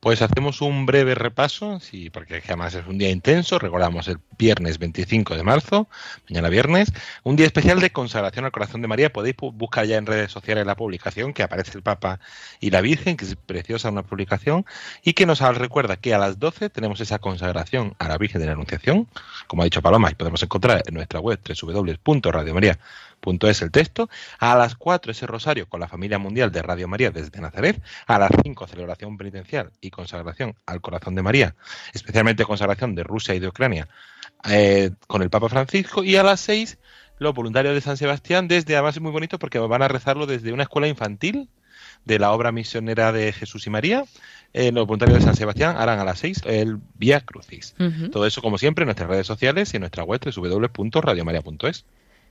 Pues hacemos un breve repaso, sí, porque además es un día intenso. Recordamos el viernes 25 de marzo, mañana viernes, un día especial de consagración al corazón de María. Podéis buscar ya en redes sociales la publicación que aparece el Papa y la Virgen, que es preciosa una publicación, y que nos recuerda que a las 12 tenemos esa consagración a la Virgen de la Anunciación, como ha dicho Paloma, y podemos encontrar en nuestra web www.radiomaria.es el texto. A las 4 ese rosario con la familia mundial de Radio María desde Nazaret. A las 5 celebración penitencial y consagración al corazón de María, especialmente consagración de Rusia y de Ucrania eh, con el Papa Francisco. Y a las 6 los voluntarios de San Sebastián desde, además es muy bonito porque van a rezarlo desde una escuela infantil de la obra misionera de Jesús y María. Eh, los voluntarios de San Sebastián harán a las 6 el Vía Crucis. Todo eso, como siempre, en nuestras redes sociales y en nuestra web www.radiomaria.es.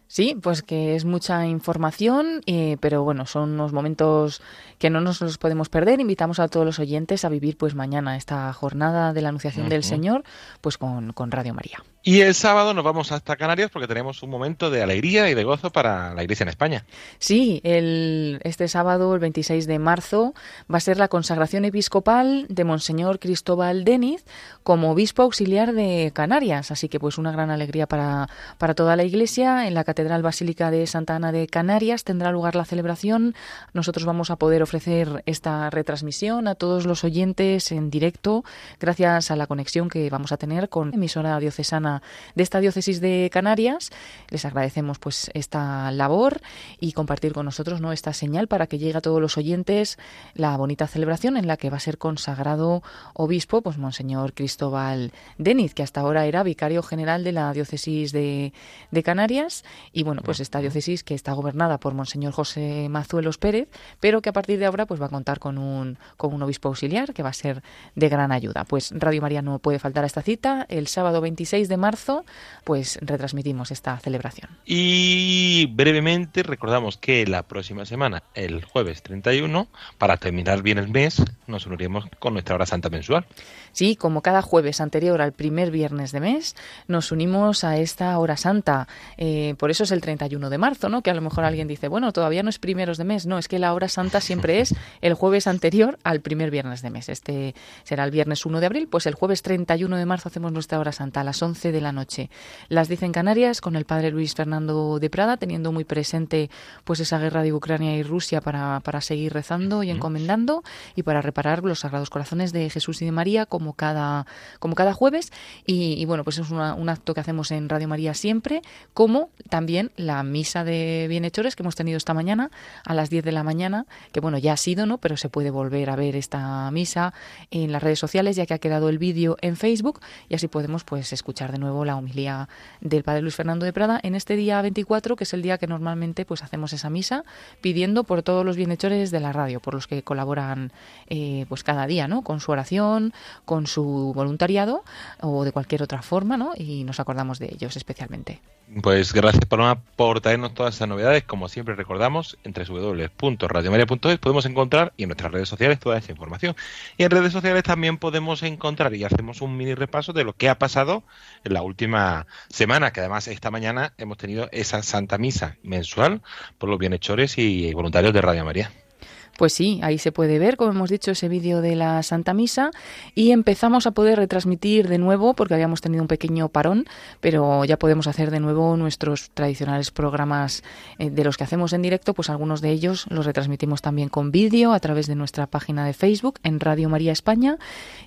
Sí, pues que es mucha información, eh, pero bueno, son unos momentos que no nos los podemos perder. Invitamos a todos los oyentes a vivir pues mañana esta jornada de la Anunciación del. Señor, pues con, con Radio María. Y el sábado nos vamos hasta Canarias porque tenemos un momento de alegría y de gozo para la Iglesia en España. Sí, el, este sábado, el 26 de marzo, va a ser la consagración episcopal de Monseñor Cristóbal Deniz como obispo auxiliar de Canarias. Así que pues una gran alegría para, para toda la Iglesia. En la Catedral Basílica de Santa Ana de Canarias tendrá lugar la celebración. Nosotros vamos a poder ofrecer esta retransmisión a todos los oyentes en directo gracias a la conexión que vamos a tener con la emisora diocesana de esta diócesis de Canarias. Les agradecemos pues esta labor y compartir con nosotros ¿no? esta señal para que llegue a todos los oyentes la bonita celebración en la que va a ser consagrado obispo pues Monseñor Cristóbal Deniz, que hasta ahora era vicario general de la diócesis de, de Canarias Y bueno, pues esta diócesis que está gobernada por Monseñor José Mazuelos Pérez, pero que a partir de ahora pues va a contar con un, con un obispo auxiliar que va a ser de gran ayuda. Pues Radio María no puede faltar a esta cita. El sábado 26 de marzo pues retransmitimos esta celebración. Y brevemente recordamos que la próxima semana, el jueves 31, para terminar bien el mes, nos uniremos con nuestra hora santa mensual. Sí, como cada jueves anterior al primer viernes de mes, nos unimos a esta hora santa. Eh, por eso es el 31 de marzo, ¿no? Que a lo mejor alguien dice, bueno, todavía no es primeros de mes. No, es que la hora santa siempre es el jueves anterior al primer viernes de mes. Este será el viernes 1 de abril, pues el jueves 31 de marzo hacemos nuestra hora santa a las 11 de la noche. Las dicen Canarias con el padre Luis Fernando de Prada, teniendo muy presente pues esa guerra de Ucrania y Rusia para, para seguir rezando y encomendando y para reparar los sagrados corazones de Jesús y de María como cada, como cada jueves. Y, y bueno, pues es una- un acto que hacemos en Radio María siempre, como también la misa de bienhechores que hemos tenido esta mañana a las 10 de la mañana, que bueno, ya ha sido, ¿no? Pero se puede volver a ver esta misa en las redes sociales, ya que ha quedado el vídeo en Facebook, y así podemos pues escuchar de nuevo la homilía del Padre Luis Fernando de Prada en este día 24, que es el día que normalmente pues hacemos esa misa, pidiendo por todos los bienhechores de la radio, por los que colaboran eh, pues cada día, ¿no? Con su oración, con su voluntariado o de cualquier otra forma, ¿no? Y nos acordamos de ellos especialmente. Pues gracias Paloma por traernos todas esas novedades. Como siempre recordamos, en www.radiomaria.es podemos encontrar y en nuestras redes sociales toda esa información. Y en redes sociales también podemos encontrar y hacemos un mini repaso de lo que ha pasado en la última semana, que además esta mañana hemos tenido esa Santa Misa mensual por los bienhechores y voluntarios de Radio María. Pues sí, ahí se puede ver, como hemos dicho, ese vídeo de la Santa Misa y empezamos a poder retransmitir de nuevo, porque habíamos tenido un pequeño parón, pero ya podemos hacer de nuevo nuestros tradicionales programas eh, de los que hacemos en directo, pues algunos de ellos los retransmitimos también con vídeo a través de nuestra página de Facebook en Radio María España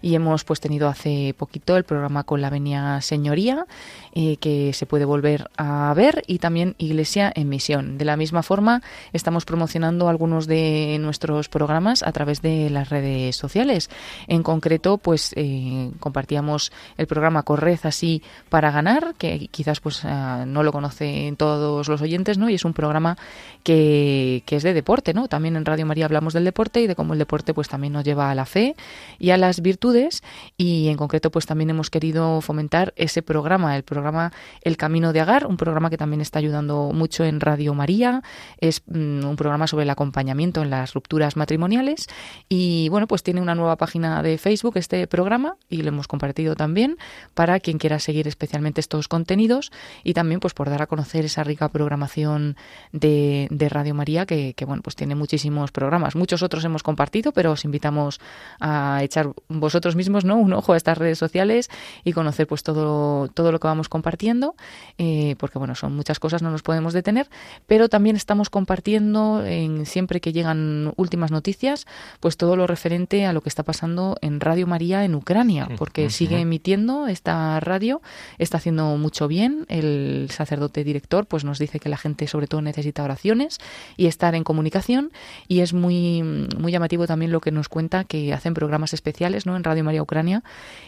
y hemos pues tenido hace poquito el programa con la Venia Señoría, eh, que se puede volver a ver y también Iglesia en Misión. De la misma forma, estamos promocionando algunos de nuestros programas a través de las redes sociales. En concreto, pues eh, compartíamos el programa Corred así para ganar, que quizás pues ah, no lo conocen todos los oyentes, ¿no? Y es un programa que, que es de deporte, ¿no? También en Radio María hablamos del deporte y de cómo el deporte pues también nos lleva a la fe y a las virtudes y en concreto pues también hemos querido fomentar ese programa, el programa El Camino de Agar, un programa que también está ayudando mucho en Radio María, es mm, un programa sobre el acompañamiento en las rupturas matrimoniales y bueno, pues tiene una nueva página de Facebook este programa y lo hemos compartido también para quien quiera seguir especialmente estos contenidos y también pues por dar a conocer esa rica programación de, Radio María que, que, bueno, pues tiene muchísimos programas. Muchos otros hemos compartido, pero os invitamos a echar vosotros mismos ¿no? un ojo a estas redes sociales y conocer pues todo, todo lo que vamos compartiendo, eh, porque bueno, son muchas cosas, no nos podemos detener, pero también estamos compartiendo en, siempre que llegan últimas noticias, pues todo lo referente a lo que está pasando en Radio María en Ucrania, porque sigue emitiendo esta radio, está haciendo mucho bien, el sacerdote director pues nos dice que la gente sobre todo necesita oraciones y estar en comunicación y es muy muy llamativo también lo que nos cuenta que hacen programas especiales ¿no? en Radio María Ucrania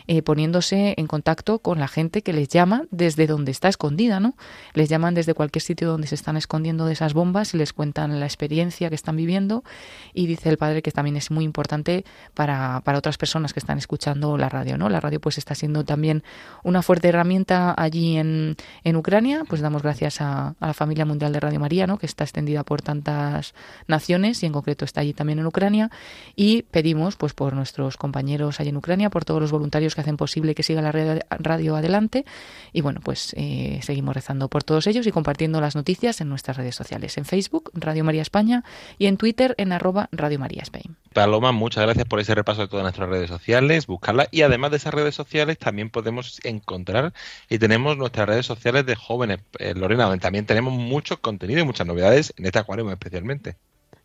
eh, poniéndose en contacto con la gente que les llama desde donde está escondida, ¿no? Les llaman desde cualquier sitio donde se están escondiendo de esas bombas y les cuentan la experiencia que están viviendo y dice el padre que también es muy importante para, para otras personas que están escuchando la radio, ¿no? La radio pues está siendo también una fuerte herramienta allí en, en Ucrania, pues damos gracias a, la familia mundial de Radio María, ¿no? Que está extendida por tantas naciones y en concreto está allí también en Ucrania y pedimos pues por nuestros compañeros allí en Ucrania, por todos los voluntarios que hacen posible que siga la radio, radio adelante y bueno pues eh, seguimos rezando por todos ellos y compartiendo las noticias en nuestras redes sociales, en Facebook Radio María España y en Twitter en arroba Radio María Spain. Paloma, muchas gracias por ese repaso de todas nuestras redes sociales, buscarlas y además de esas redes sociales también podemos encontrar y tenemos nuestras redes sociales de jóvenes, eh, Lorena, donde también tenemos mucho contenido y muchas novedades en esta cuaresma especialmente.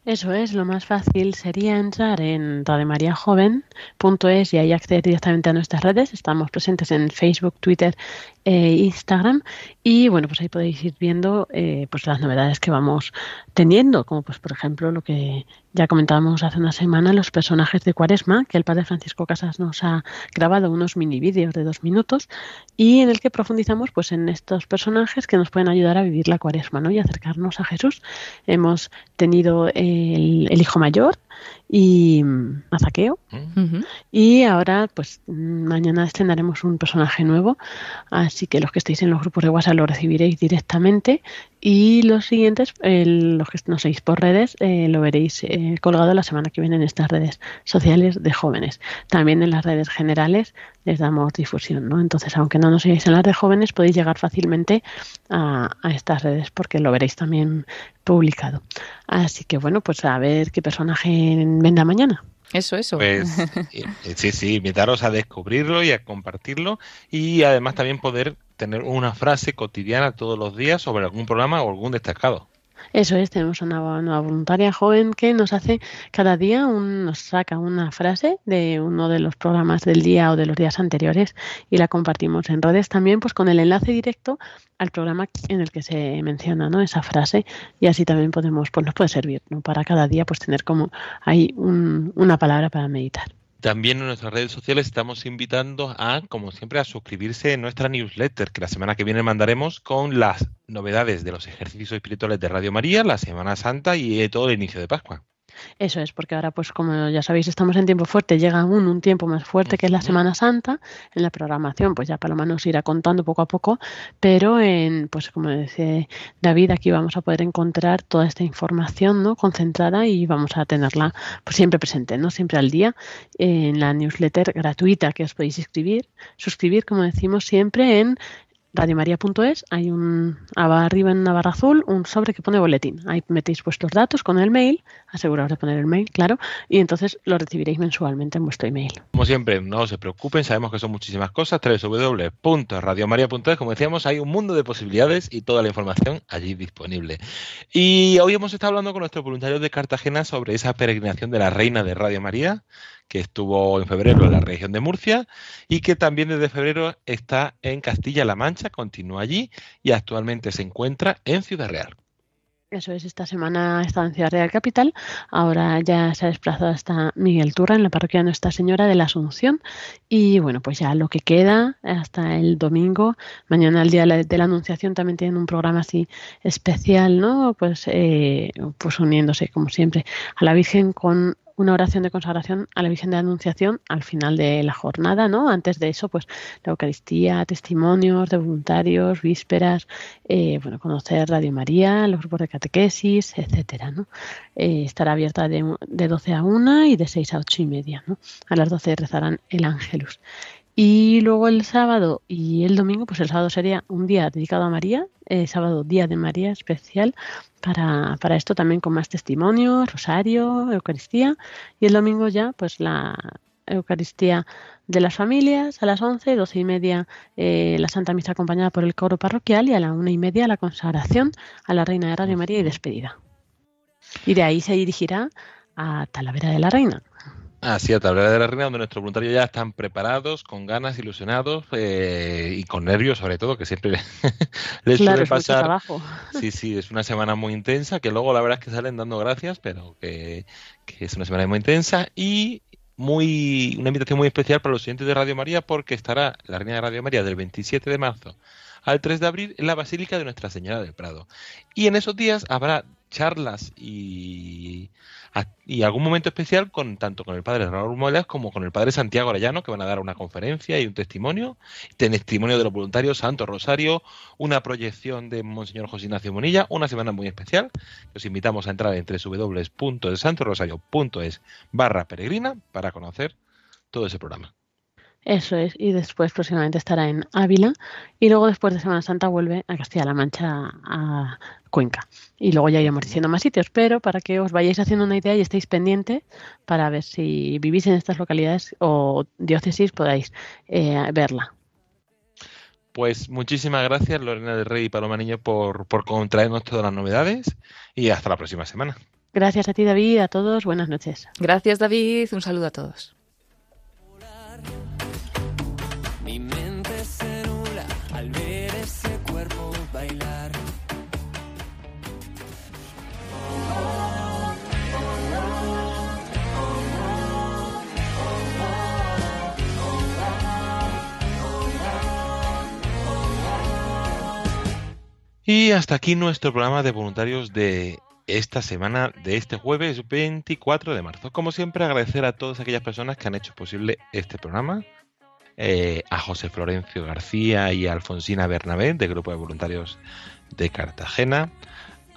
Eso es, lo más fácil sería entrar en radiomariajoven.es y ahí acceder directamente a nuestras redes. Estamos presentes en Facebook, Twitter e Instagram y bueno, pues ahí podéis ir viendo eh, pues las novedades que vamos teniendo, como pues por ejemplo lo que ya comentábamos hace una semana, los personajes de Cuaresma, que el padre Francisco Casas nos ha grabado unos mini vídeos de dos minutos y en el que profundizamos pues en estos personajes que nos pueden ayudar a vivir la Cuaresma ¿no? y acercarnos a Jesús. Hemos tenido el, el hijo mayor y mm, a Zaqueo. Y ahora, pues mañana estrenaremos un personaje nuevo, así que los que estéis en los grupos de WhatsApp lo recibiréis directamente y los siguientes, eh, los que nos seguís por redes, eh, lo veréis eh, colgado la semana que viene en estas redes sociales de jóvenes. También en las redes generales les damos difusión, ¿no? Entonces, aunque no nos sigáis en las de jóvenes, podéis llegar fácilmente a, a estas redes porque lo veréis también publicado. Así que bueno, pues a ver qué personaje venda mañana. Eso, eso. Pues eh, eh, sí, sí, invitaros a descubrirlo y a compartirlo y además también poder tener una frase cotidiana todos los días sobre algún programa o algún destacado. Eso es, tenemos una, una voluntaria joven que nos hace cada día, un, nos saca una frase de uno de los programas del día o de los días anteriores y la compartimos en redes también, pues con el enlace directo al programa en el que se menciona ¿no? esa frase y así también podemos, pues nos puede servir ¿no? para cada día pues tener como ahí un, una palabra para meditar. También en nuestras redes sociales estamos invitando a, como siempre, a suscribirse en nuestra newsletter, que la semana que viene mandaremos con las novedades de los ejercicios espirituales de Radio María, la Semana Santa y eh, todo el inicio de Pascua. Eso es, porque ahora, pues como ya sabéis, estamos en tiempo fuerte, llega aún un tiempo más fuerte que es la Semana Santa. En la programación, pues ya Paloma nos irá contando poco a poco, pero en, pues como decía David, aquí vamos a poder encontrar toda esta información ¿no? concentrada y vamos a tenerla pues, siempre presente, ¿no? siempre al día, en la newsletter gratuita que os podéis inscribir, suscribir, como decimos siempre, en radiomaria.es hay un arriba en una barra azul un sobre que pone boletín. Ahí metéis vuestros datos con el mail, aseguraos de poner el mail, claro, y entonces lo recibiréis mensualmente en vuestro email. Como siempre, no se preocupen, sabemos que son muchísimas cosas. www.radiomaria.es, como decíamos, hay un mundo de posibilidades y toda la información allí disponible. Y hoy hemos estado hablando con nuestros voluntarios de Cartagena sobre esa peregrinación de la Reina de Radio María que estuvo en febrero en la región de Murcia y que también desde febrero está en Castilla-La Mancha, continúa allí y actualmente se encuentra en Ciudad Real. Eso es, esta semana está en Ciudad Real Capital, ahora ya se ha desplazado hasta Miguel Turra en la parroquia Nuestra Señora de la Asunción y bueno, pues ya lo que queda hasta el domingo, mañana el día de la Anunciación también tienen un programa así especial, ¿no? Pues, eh, pues uniéndose como siempre a la Virgen con una oración de consagración a la Virgen de Anunciación al final de la jornada, ¿no? Antes de eso, pues la Eucaristía, testimonios de voluntarios, vísperas, eh, bueno, conocer Radio María, los grupos de catequesis, etcétera, ¿no? Eh, estará abierta de, de 12 a 1 y de 6 a 8 y media, ¿no? A las 12 rezarán el Ángelus. Y luego el sábado y el domingo, pues el sábado sería un día dedicado a María, el sábado día de María especial para, para esto también con más testimonios, rosario, Eucaristía y el domingo ya pues la Eucaristía de las familias a las 11, 12 y media eh, la Santa Misa acompañada por el coro parroquial y a la una y media la consagración a la Reina de Radio María y despedida. Y de ahí se dirigirá a Talavera de la Reina. Así, a Tablera de la Reina, donde nuestros voluntarios ya están preparados, con ganas, ilusionados eh, y con nervios, sobre todo, que siempre les Claro, suele pasar. trabajo. Sí, sí, es una semana muy intensa, que luego la verdad es que salen dando gracias, pero que, que es una semana muy intensa y muy una invitación muy especial para los siguientes de Radio María, porque estará la Reina de Radio María del 27 de marzo al 3 de abril en la Basílica de Nuestra Señora del Prado. Y en esos días habrá charlas y, y algún momento especial con tanto con el padre Raúl Molas como con el padre Santiago Arellano, que van a dar una conferencia y un testimonio, testimonio de los voluntarios, Santo Rosario, una proyección de Monseñor José Ignacio Monilla, una semana muy especial. Os invitamos a entrar en www.santorosario.es barra peregrina para conocer todo ese programa. Eso es, y después próximamente estará en Ávila y luego después de Semana Santa vuelve a Castilla-La Mancha, a Cuenca. Y luego ya iremos diciendo más sitios, pero para que os vayáis haciendo una idea y estéis pendientes para ver si vivís en estas localidades o diócesis podáis eh, verla. Pues muchísimas gracias Lorena del Rey y Paloma Niño por, por traernos todas las novedades y hasta la próxima semana. Gracias a ti, David, a todos. Buenas noches. Gracias, David. Un saludo a todos. Y hasta aquí nuestro programa de voluntarios de esta semana, de este jueves 24 de marzo. Como siempre, agradecer a todas aquellas personas que han hecho posible este programa. eh, a José Florencio García y a Alfonsina Bernabé, del Grupo de Voluntarios de Cartagena.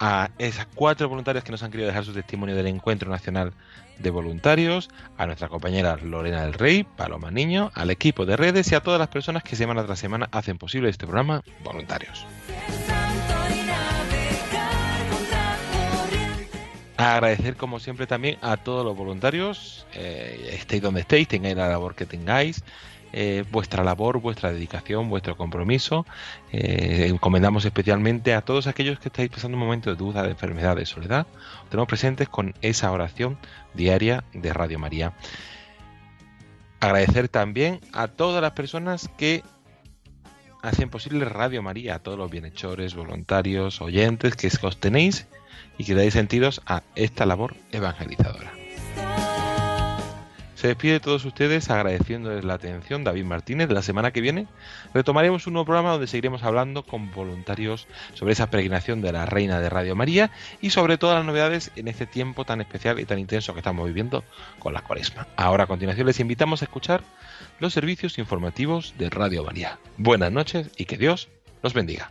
A esas cuatro voluntarios que nos han querido dejar su testimonio del Encuentro Nacional de Voluntarios, a nuestra compañera Lorena del Rey, Paloma Niño, al equipo de redes y a todas las personas que semana tras semana hacen posible este programa Voluntarios. Agradecer como siempre también a todos los voluntarios, eh, estéis donde estéis, tengáis la labor que tengáis, eh, vuestra labor, vuestra dedicación, vuestro compromiso. Eh, encomendamos especialmente a todos aquellos que estáis pasando un momento de duda, de enfermedad, de soledad. Os tenemos presentes con esa oración diaria de Radio María. Agradecer también a todas las personas que hacen posible Radio María, a todos los bienhechores, voluntarios, oyentes que sostenéis y que dais sentidos a esta labor evangelizadora. Se despide de todos ustedes agradeciéndoles la atención David Martínez. La semana que viene retomaremos un nuevo programa donde seguiremos hablando con voluntarios sobre esa peregrinación de la Reina de Radio María y sobre todas las novedades en este tiempo tan especial y tan intenso que estamos viviendo con la cuaresma. Ahora a continuación les invitamos a escuchar los servicios informativos de Radio María. Buenas noches y que Dios los bendiga.